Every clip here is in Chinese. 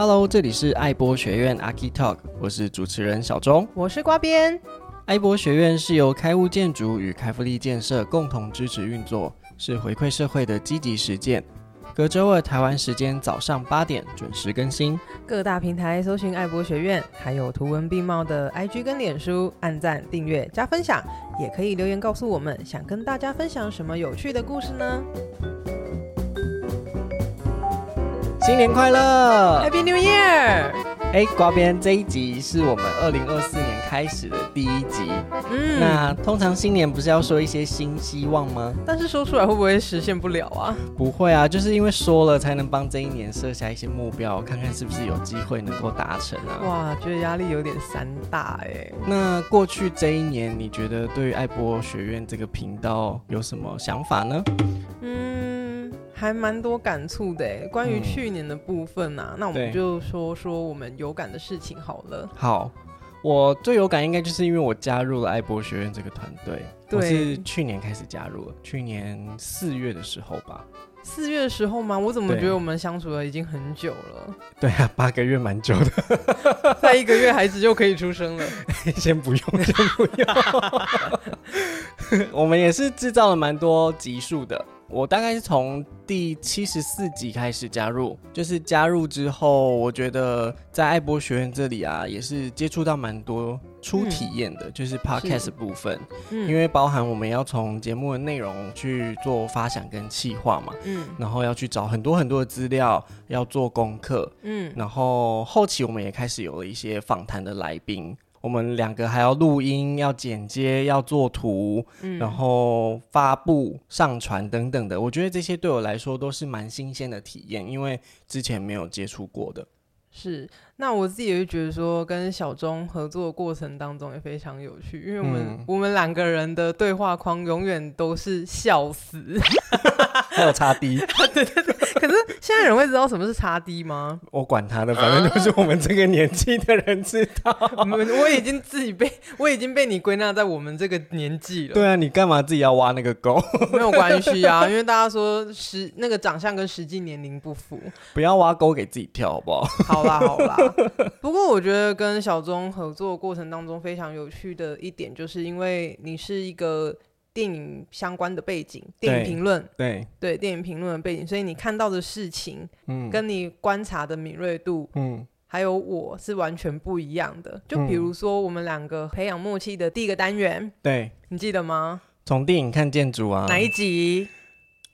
Hello，这里是爱播学院 Archi Talk，我是主持人小钟，我是瓜边。爱博学院是由开物建筑与开福利建设共同支持运作，是回馈社会的积极实践。隔周二台湾时间早上八点准时更新，各大平台搜寻爱博学院，还有图文并茂的 IG 跟脸书，按赞、订阅、加分享，也可以留言告诉我们，想跟大家分享什么有趣的故事呢？新年快乐，Happy New Year！哎，瓜边，这一集是我们二零二四年开始的第一集。嗯，那通常新年不是要说一些新希望吗？但是说出来会不会实现不了啊？不会啊，就是因为说了才能帮这一年设下一些目标，看看是不是有机会能够达成啊。哇，觉得压力有点山大哎。那过去这一年，你觉得对于爱播学院这个频道有什么想法呢？嗯。还蛮多感触的诶，关于去年的部分啊，嗯、那我们就说说我们有感的事情好了。好，我最有感应该就是因为我加入了爱博学院这个团队，我是去年开始加入了，去年四月的时候吧。四月的时候吗？我怎么觉得我们相处了已经很久了？对啊，八个月蛮久的，再一个月孩子就可以出生了。先不用，先不用。我们也是制造了蛮多集数的。我大概是从第七十四集开始加入，就是加入之后，我觉得在爱播学院这里啊，也是接触到蛮多初体验的，嗯、就是 podcast 部分，嗯、因为包含我们要从节目的内容去做发想跟企划嘛，嗯，然后要去找很多很多的资料，要做功课，嗯，然后后期我们也开始有了一些访谈的来宾。我们两个还要录音、要剪接、要做图，嗯、然后发布、上传等等的。我觉得这些对我来说都是蛮新鲜的体验，因为之前没有接触过的。是，那我自己也会觉得说，跟小钟合作的过程当中也非常有趣，因为我们、嗯、我们两个人的对话框永远都是笑死，还有插 D，对对 对。可是现在人会知道什么是差 D 吗？我管他的，反正就是我们这个年纪的人知道。我 们我已经自己被我已经被你归纳在我们这个年纪了。对啊，你干嘛自己要挖那个沟？没有关系啊，因为大家说实那个长相跟实际年龄不符，不要挖沟给自己跳，好不好？好啦好啦。不过我觉得跟小钟合作过程当中非常有趣的一点，就是因为你是一个。电影相关的背景，电影评论，对。对，电影评论的背景，所以你看到的事情，嗯，跟你观察的敏锐度，嗯，还有我是完全不一样的。就比如说，我们两个培养默契的第一个单元，对，你记得吗？从电影看建筑啊，哪一集？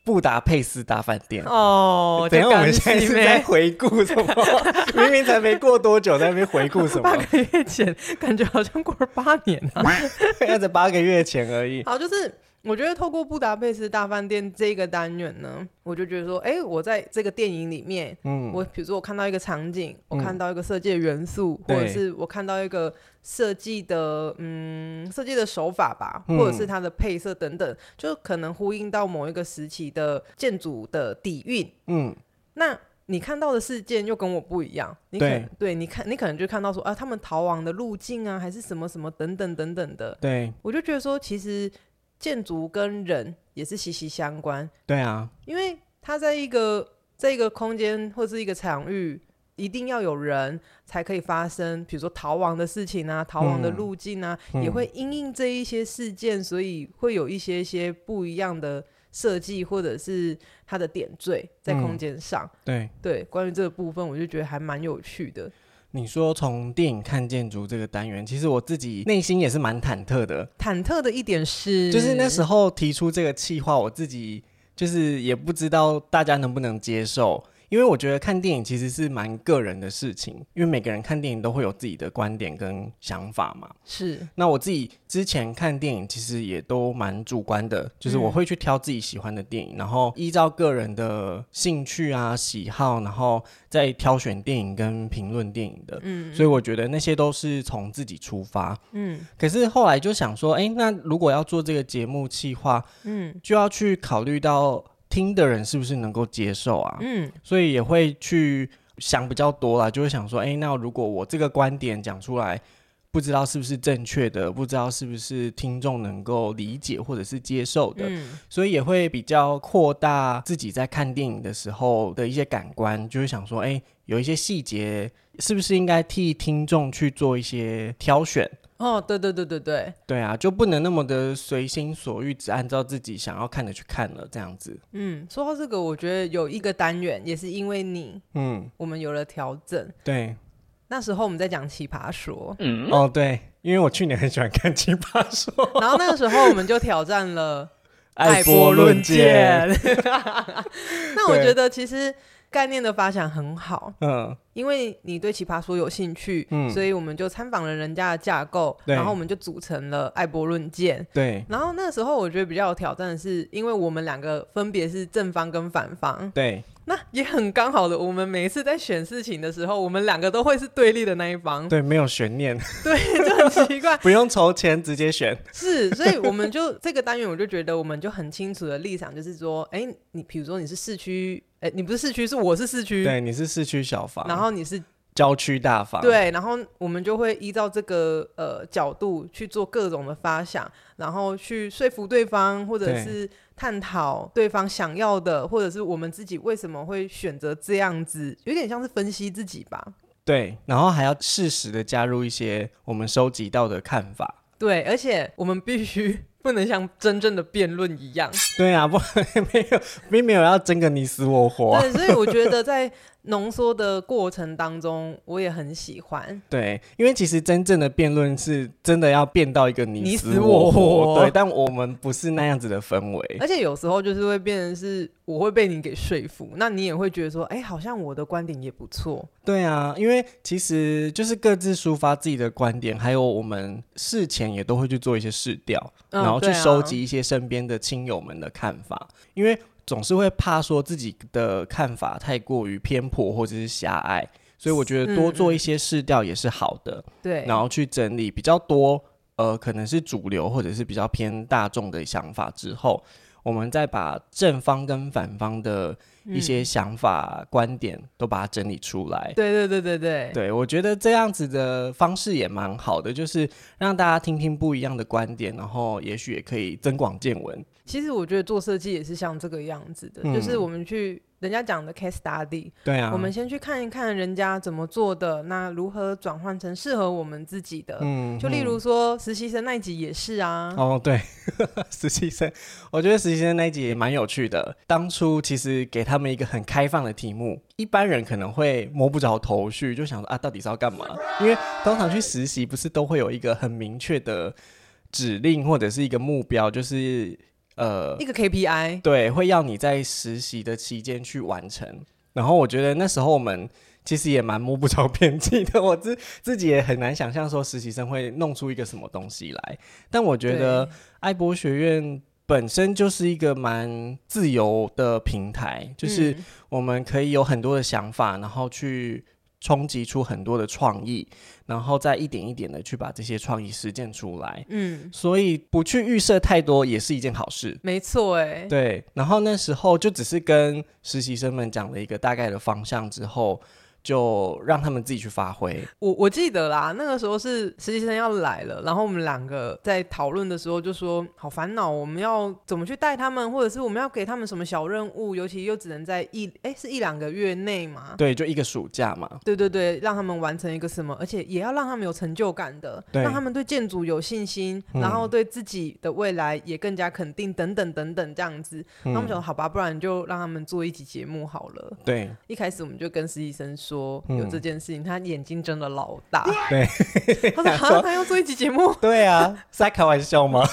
布达佩斯大饭店哦，等下我们现在是在回顾什么？明明才没过多久，在那边回顾什么？八个月前，感觉好像过了八年啊，那在八个月前而已。好，就是。我觉得透过布达佩斯大饭店这个单元呢，我就觉得说，哎、欸，我在这个电影里面，嗯，我比如说我看到一个场景，嗯、我看到一个设计的元素，嗯、或者是我看到一个设计的，嗯，设计的手法吧，嗯、或者是它的配色等等，就可能呼应到某一个时期的建筑的底蕴，嗯，那你看到的事件又跟我不一样，你可对，你看，你可能就看到说，啊，他们逃亡的路径啊，还是什么什么等等等等的，对，我就觉得说，其实。建筑跟人也是息息相关。对啊，因为它在一个这一个空间或是一个场域，一定要有人才可以发生，比如说逃亡的事情啊，逃亡的路径啊，嗯、也会因应这一些事件，所以会有一些些不一样的设计或者是它的点缀在空间上。嗯、对对，关于这个部分，我就觉得还蛮有趣的。你说从电影看建筑这个单元，其实我自己内心也是蛮忐忑的。忐忑的一点是，就是那时候提出这个计划，我自己就是也不知道大家能不能接受。因为我觉得看电影其实是蛮个人的事情，因为每个人看电影都会有自己的观点跟想法嘛。是。那我自己之前看电影其实也都蛮主观的，就是我会去挑自己喜欢的电影，嗯、然后依照个人的兴趣啊、喜好，然后再挑选电影跟评论电影的。嗯。所以我觉得那些都是从自己出发。嗯。可是后来就想说，哎，那如果要做这个节目企划，嗯，就要去考虑到。听的人是不是能够接受啊？嗯，所以也会去想比较多啦，就会想说，哎、欸，那如果我这个观点讲出来，不知道是不是正确的，不知道是不是听众能够理解或者是接受的，嗯、所以也会比较扩大自己在看电影的时候的一些感官，就是想说，哎、欸，有一些细节是不是应该替听众去做一些挑选？哦，对对对对对，对啊，就不能那么的随心所欲，只按照自己想要看的去看了，这样子。嗯，说到这个，我觉得有一个单元也是因为你，嗯，我们有了调整。对，那时候我们在讲《奇葩说》。嗯，哦，对，因为我去年很喜欢看《奇葩说》，然后那个时候我们就挑战了 爱播论剑。那我觉得其实。概念的发想很好，嗯，因为你对奇葩说有兴趣，嗯，所以我们就参访了人家的架构，然后我们就组成了爱博论剑，对。然后那个时候我觉得比较有挑战的是，因为我们两个分别是正方跟反方，对。那也很刚好的，我们每一次在选事情的时候，我们两个都会是对立的那一方，对，没有悬念，对，就很奇怪，不用筹钱直接选，是，所以我们就这个单元，我就觉得我们就很清楚的立场，就是说，哎、欸，你比如说你是市区。哎，你不是市区，是我是市区。对，你是市区小房，然后你是郊区大房。对，然后我们就会依照这个呃角度去做各种的发想，然后去说服对方，或者是探讨对方想要的，或者是我们自己为什么会选择这样子，有点像是分析自己吧。对，然后还要适时的加入一些我们收集到的看法。对，而且我们必须。不能像真正的辩论一样。对啊，不，没有，并没有要争个你死我活。对，所以我觉得在。浓缩的过程当中，我也很喜欢。对，因为其实真正的辩论是真的要辩到一个你死我活。对，但我们不是那样子的氛围。而且有时候就是会变成是我会被你给说服，那你也会觉得说，哎、欸，好像我的观点也不错。对啊，因为其实就是各自抒发自己的观点，还有我们事前也都会去做一些试调，嗯、然后去收集一些身边的亲友们的看法，嗯、因为。总是会怕说自己的看法太过于偏颇或者是狭隘，所以我觉得多做一些试调也是好的。对，然后去整理比较多，呃，可能是主流或者是比较偏大众的想法之后，我们再把正方跟反方的一些想法、嗯、观点都把它整理出来。对对对对对，对我觉得这样子的方式也蛮好的，就是让大家听听不一样的观点，然后也许也可以增广见闻。其实我觉得做设计也是像这个样子的，嗯、就是我们去人家讲的 case study，对啊，我们先去看一看人家怎么做的，那如何转换成适合我们自己的。嗯，就例如说实习生那一集也是啊。哦，对，实习生，我觉得实习生那一集也蛮有趣的。当初其实给他们一个很开放的题目，一般人可能会摸不着头绪，就想说啊，到底是要干嘛？因为通常去实习不是都会有一个很明确的指令或者是一个目标，就是。呃，一个 KPI，对，会要你在实习的期间去完成。然后我觉得那时候我们其实也蛮摸不着边际的，我自 自己也很难想象说实习生会弄出一个什么东西来。但我觉得爱博学院本身就是一个蛮自由的平台，就是我们可以有很多的想法，然后去。冲击出很多的创意，然后再一点一点的去把这些创意实践出来。嗯，所以不去预设太多也是一件好事。没错，哎，对。然后那时候就只是跟实习生们讲了一个大概的方向之后。就让他们自己去发挥。我我记得啦，那个时候是实习生要来了，然后我们两个在讨论的时候就说好烦恼，我们要怎么去带他们，或者是我们要给他们什么小任务，尤其又只能在一哎是一两个月内嘛？对，就一个暑假嘛。对对对，让他们完成一个什么，而且也要让他们有成就感的，让他们对建筑有信心，嗯、然后对自己的未来也更加肯定，等等等等这样子。那、嗯、我们想好吧，不然就让他们做一集节目好了。对，一开始我们就跟实习生说。说有这件事情，嗯、他眼睛睁的老大。对，他说：“好像，他要做一集节目。”对啊，是在开玩笑吗？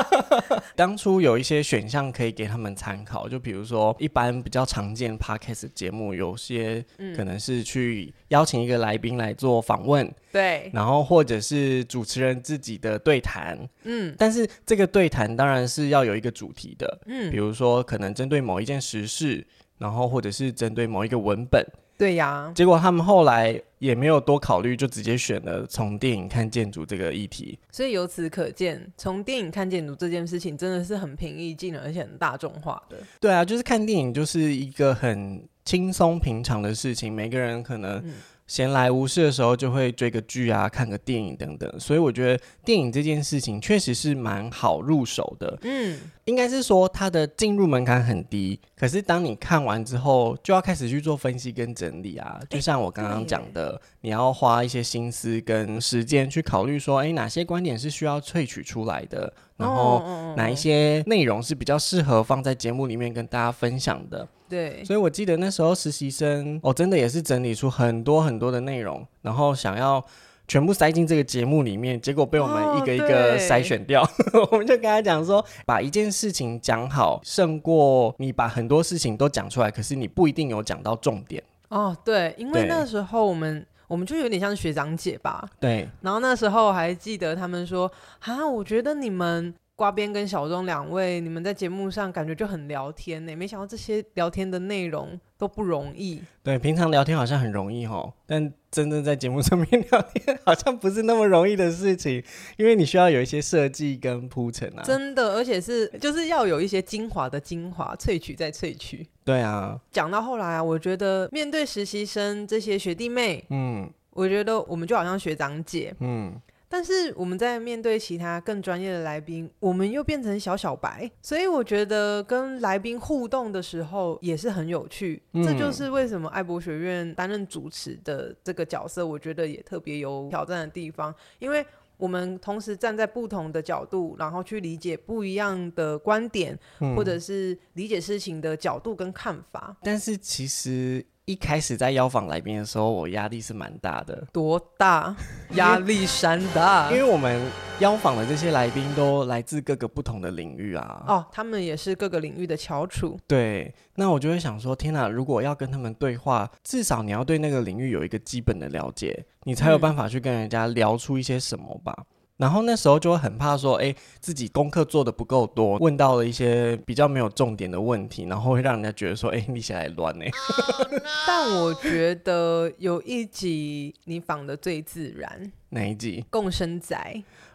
当初有一些选项可以给他们参考，就比如说一般比较常见 Podcast 节目，有些可能是去邀请一个来宾来做访问，对，然后或者是主持人自己的对谈，嗯，但是这个对谈当然是要有一个主题的，嗯，比如说可能针对某一件时事，然后或者是针对某一个文本。对呀，结果他们后来也没有多考虑，就直接选了从电影看建筑这个议题。所以由此可见，从电影看建筑这件事情真的是很平易近人，而且很大众化的。对啊，就是看电影就是一个很轻松平常的事情，每个人可能闲来无事的时候就会追个剧啊，看个电影等等，所以我觉得电影这件事情确实是蛮好入手的。嗯，应该是说它的进入门槛很低，可是当你看完之后，就要开始去做分析跟整理啊。就像我刚刚讲的，你要花一些心思跟时间去考虑说，诶，哪些观点是需要萃取出来的，然后哪一些内容是比较适合放在节目里面跟大家分享的。对，所以我记得那时候实习生，哦，真的也是整理出很多很多的内容，然后想要全部塞进这个节目里面，结果被我们一个一个筛选掉。哦、我们就跟他讲说，把一件事情讲好，胜过你把很多事情都讲出来，可是你不一定有讲到重点。哦，对，因为那时候我们我们就有点像学长姐吧。对，然后那时候还记得他们说，啊，我觉得你们。瓜边跟小钟两位，你们在节目上感觉就很聊天呢，没想到这些聊天的内容都不容易。对，平常聊天好像很容易哦，但真正在节目上面聊天好像不是那么容易的事情，因为你需要有一些设计跟铺陈啊。真的，而且是就是要有一些精华的精华萃取再萃取。对啊，讲到后来啊，我觉得面对实习生这些学弟妹，嗯，我觉得我们就好像学长姐，嗯。但是我们在面对其他更专业的来宾，我们又变成小小白，所以我觉得跟来宾互动的时候也是很有趣。嗯、这就是为什么爱博学院担任主持的这个角色，我觉得也特别有挑战的地方，因为我们同时站在不同的角度，然后去理解不一样的观点，嗯、或者是理解事情的角度跟看法。但是其实。一开始在邀访来宾的时候，我压力是蛮大的。多大？压力山大。因为我们邀访的这些来宾都来自各个不同的领域啊。哦，他们也是各个领域的翘楚。对，那我就会想说，天哪！如果要跟他们对话，至少你要对那个领域有一个基本的了解，你才有办法去跟人家聊出一些什么吧。嗯然后那时候就会很怕说，哎，自己功课做的不够多，问到了一些比较没有重点的问题，然后会让人家觉得说，哎，你写来乱呢。Oh. 但我觉得有一集你仿的最自然，哪一集？共生仔。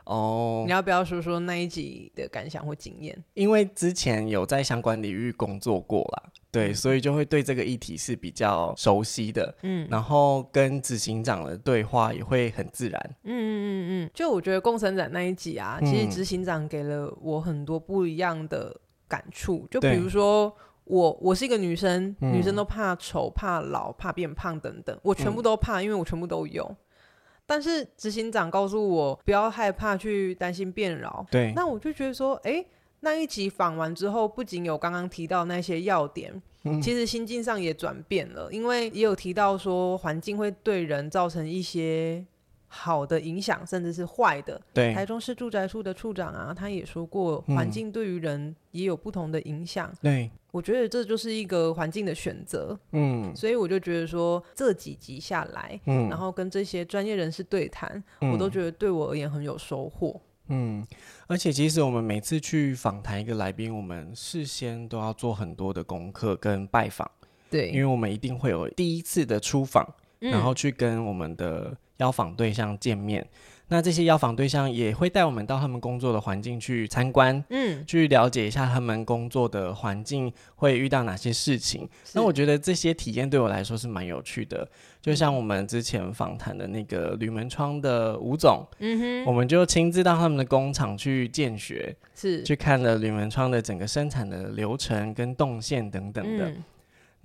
哦，oh, 你要不要说说那一集的感想或经验？因为之前有在相关领域工作过啦。对，所以就会对这个议题是比较熟悉的，嗯，然后跟执行长的对话也会很自然，嗯嗯嗯嗯。就我觉得共生展那一集啊，其实执行长给了我很多不一样的感触。就比如说我，我我是一个女生，女生都怕丑、怕老、怕变胖等等，我全部都怕，因为我全部都有。但是执行长告诉我不要害怕去担心变老，对，那我就觉得说，哎。那一集访完之后，不仅有刚刚提到那些要点，嗯、其实心境上也转变了，因为也有提到说环境会对人造成一些好的影响，甚至是坏的。对，台中市住宅处的处长啊，他也说过，环境对于人也有不同的影响。对、嗯，我觉得这就是一个环境的选择。嗯，所以我就觉得说这几集下来，嗯，然后跟这些专业人士对谈，嗯、我都觉得对我而言很有收获。嗯，而且其实我们每次去访谈一个来宾，我们事先都要做很多的功课跟拜访，对，因为我们一定会有第一次的出访，嗯、然后去跟我们的邀访对象见面。那这些邀访对象也会带我们到他们工作的环境去参观，嗯，去了解一下他们工作的环境会遇到哪些事情。那我觉得这些体验对我来说是蛮有趣的。就像我们之前访谈的那个铝门窗的吴总，嗯哼，我们就亲自到他们的工厂去见学，是去看了铝门窗的整个生产的流程跟动线等等的。嗯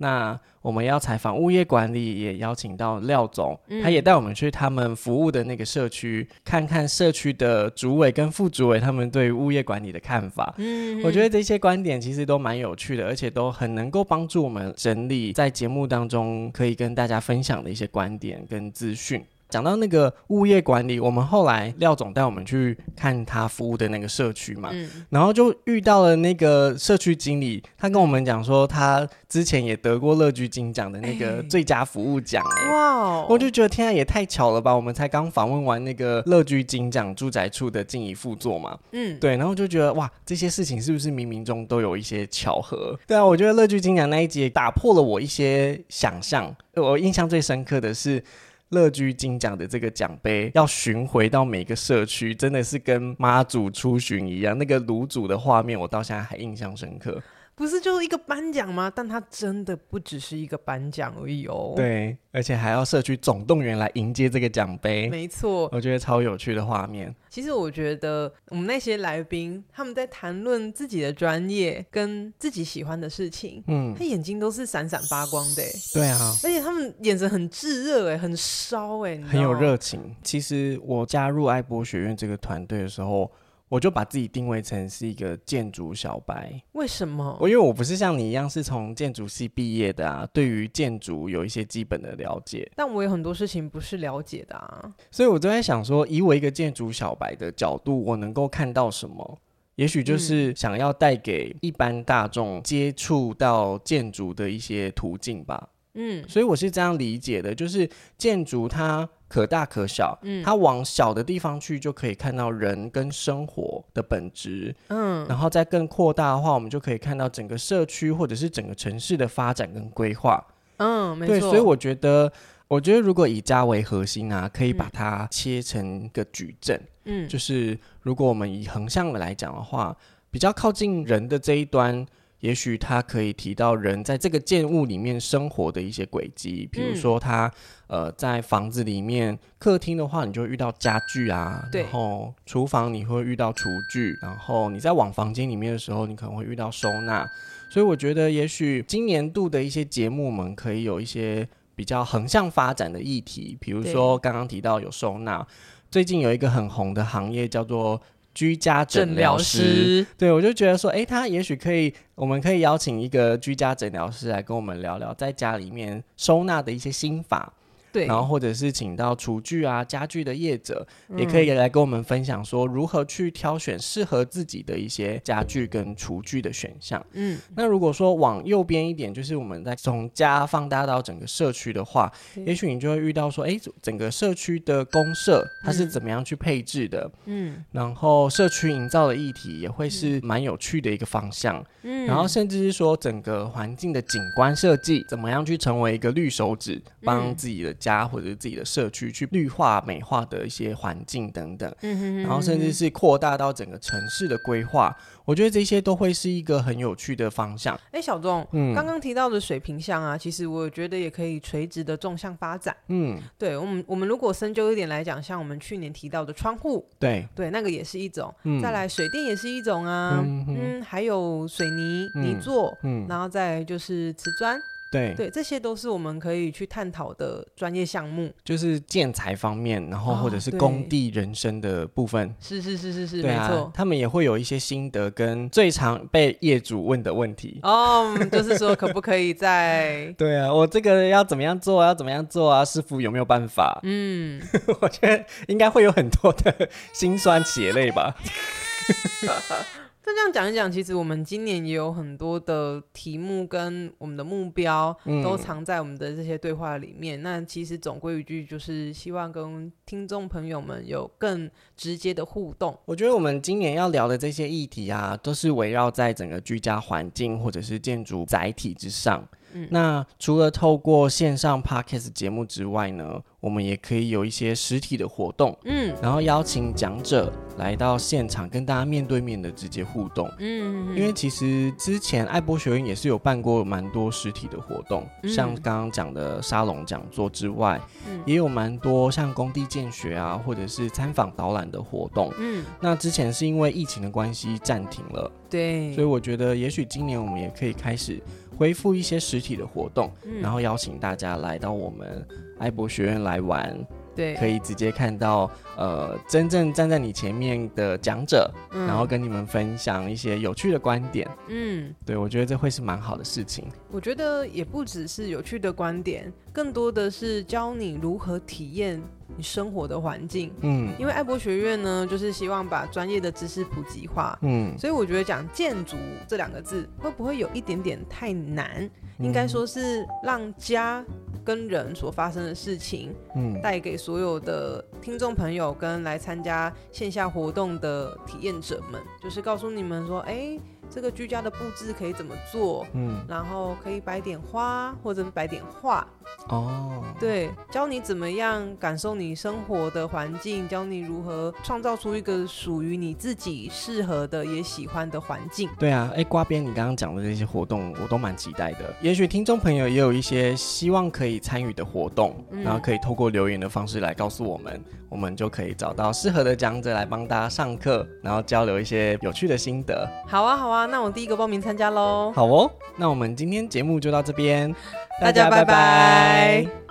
那我们要采访物业管理，也邀请到廖总，嗯、他也带我们去他们服务的那个社区，看看社区的主委跟副主委他们对物业管理的看法。嗯，我觉得这些观点其实都蛮有趣的，而且都很能够帮助我们整理在节目当中可以跟大家分享的一些观点跟资讯。讲到那个物业管理，我们后来廖总带我们去看他服务的那个社区嘛，嗯、然后就遇到了那个社区经理，他跟我们讲说，他之前也得过乐居金奖的那个最佳服务奖、欸，哇、欸，我就觉得天啊，也太巧了吧！我们才刚访问完那个乐居金奖住宅处的静怡副座嘛，嗯，对，然后就觉得哇，这些事情是不是冥冥中都有一些巧合？对啊，我觉得乐居金奖那一集打破了我一些想象，我印象最深刻的是。乐居金奖的这个奖杯要巡回到每个社区，真的是跟妈祖出巡一样。那个卤煮的画面，我到现在还印象深刻。不是就是一个颁奖吗？但它真的不只是一个颁奖而已哦。对，而且还要社区总动员来迎接这个奖杯。没错，我觉得超有趣的画面。其实我觉得我们那些来宾他们在谈论自己的专业跟自己喜欢的事情，嗯，他眼睛都是闪闪发光的。对啊，而且他们眼神很炙热，哎，很烧，哎，很有热情。其实我加入爱博学院这个团队的时候。我就把自己定位成是一个建筑小白。为什么？我因为我不是像你一样是从建筑系毕业的啊，对于建筑有一些基本的了解。但我有很多事情不是了解的啊，所以我就在想说，以我一个建筑小白的角度，我能够看到什么？也许就是想要带给一般大众接触到建筑的一些途径吧。嗯，所以我是这样理解的，就是建筑它。可大可小，嗯，它往小的地方去就可以看到人跟生活的本质，嗯，然后再更扩大的话，我们就可以看到整个社区或者是整个城市的发展跟规划，嗯，没错。对，所以我觉得，我觉得如果以家为核心啊，可以把它切成一个矩阵，嗯，就是如果我们以横向的来讲的话，比较靠近人的这一端。也许他可以提到人在这个建物里面生活的一些轨迹，比如说他、嗯、呃在房子里面，客厅的话，你就会遇到家具啊，对，然后厨房你会遇到厨具，然后你在往房间里面的时候，你可能会遇到收纳。所以我觉得，也许今年度的一些节目，我们可以有一些比较横向发展的议题，比如说刚刚提到有收纳，最近有一个很红的行业叫做。居家诊疗师，对，我就觉得说，诶，他也许可以，我们可以邀请一个居家诊疗师来跟我们聊聊在家里面收纳的一些心法。对，然后或者是请到厨具啊、家具的业者，嗯，也可以来跟我们分享说如何去挑选适合自己的一些家具跟厨具的选项。嗯，那如果说往右边一点，就是我们在从家放大到整个社区的话，也许你就会遇到说，哎，整个社区的公社它是怎么样去配置的？嗯，然后社区营造的议题也会是蛮有趣的一个方向。嗯，然后甚至是说整个环境的景观设计怎么样去成为一个绿手指，帮自己的。家或者是自己的社区去绿化美化的一些环境等等，嗯哼嗯哼，然后甚至是扩大到整个城市的规划，我觉得这些都会是一个很有趣的方向。哎、欸，小钟，嗯，刚刚提到的水平向啊，其实我觉得也可以垂直的纵向发展。嗯，对我们，我们如果深究一点来讲，像我们去年提到的窗户，对对，那个也是一种。嗯、再来水电也是一种啊，嗯，嗯，还有水泥泥作，嗯，然后再就是瓷砖。对对，这些都是我们可以去探讨的专业项目，就是建材方面，然后或者是工地人生的部分。哦、是是是是是，对啊，没错。他们也会有一些心得跟最常被业主问的问题。哦，就是说可不可以在？对啊，我这个要怎么样做？要怎么样做啊？师傅有没有办法？嗯，我觉得应该会有很多的辛酸血泪吧。那这样讲一讲，其实我们今年也有很多的题目跟我们的目标都藏在我们的这些对话里面。嗯、那其实总归一句，就是希望跟听众朋友们有更直接的互动。我觉得我们今年要聊的这些议题啊，都是围绕在整个居家环境或者是建筑载体之上。嗯、那除了透过线上 Podcast 节目之外呢，我们也可以有一些实体的活动，嗯，然后邀请讲者来到现场，跟大家面对面的直接互动，嗯，因为其实之前爱博学院也是有办过蛮多实体的活动，嗯、像刚刚讲的沙龙讲座之外，嗯，也有蛮多像工地建学啊，或者是参访导览的活动，嗯，那之前是因为疫情的关系暂停了，对，所以我觉得也许今年我们也可以开始。恢复一些实体的活动，嗯，然后邀请大家来到我们爱博学院来玩，对，可以直接看到呃真正站在你前面的讲者，嗯，然后跟你们分享一些有趣的观点，嗯，对，我觉得这会是蛮好的事情。我觉得也不只是有趣的观点，更多的是教你如何体验。你生活的环境，嗯，因为爱博学院呢，就是希望把专业的知识普及化，嗯，所以我觉得讲建筑这两个字会不会有一点点太难？嗯，应该说是让家跟人所发生的事情，嗯，带给所有的听众朋友跟来参加线下活动的体验者们，就是告诉你们说，哎。这个居家的布置可以怎么做，嗯，然后可以摆点花或者摆点画，哦，对，教你怎么样感受你生活的环境，教你如何创造出一个属于你自己适合的也喜欢的环境。对啊，哎，瓜边，你刚刚讲的这些活动我都蛮期待的，也许听众朋友也有一些希望可以参与的活动，嗯，然后可以透过留言的方式来告诉我们，我们就可以找到适合的讲者来帮大家上课，然后交流一些有趣的心得。好啊，好啊，那我第一个报名参加喽。好哦，那我们今天节目就到这边，大家拜拜。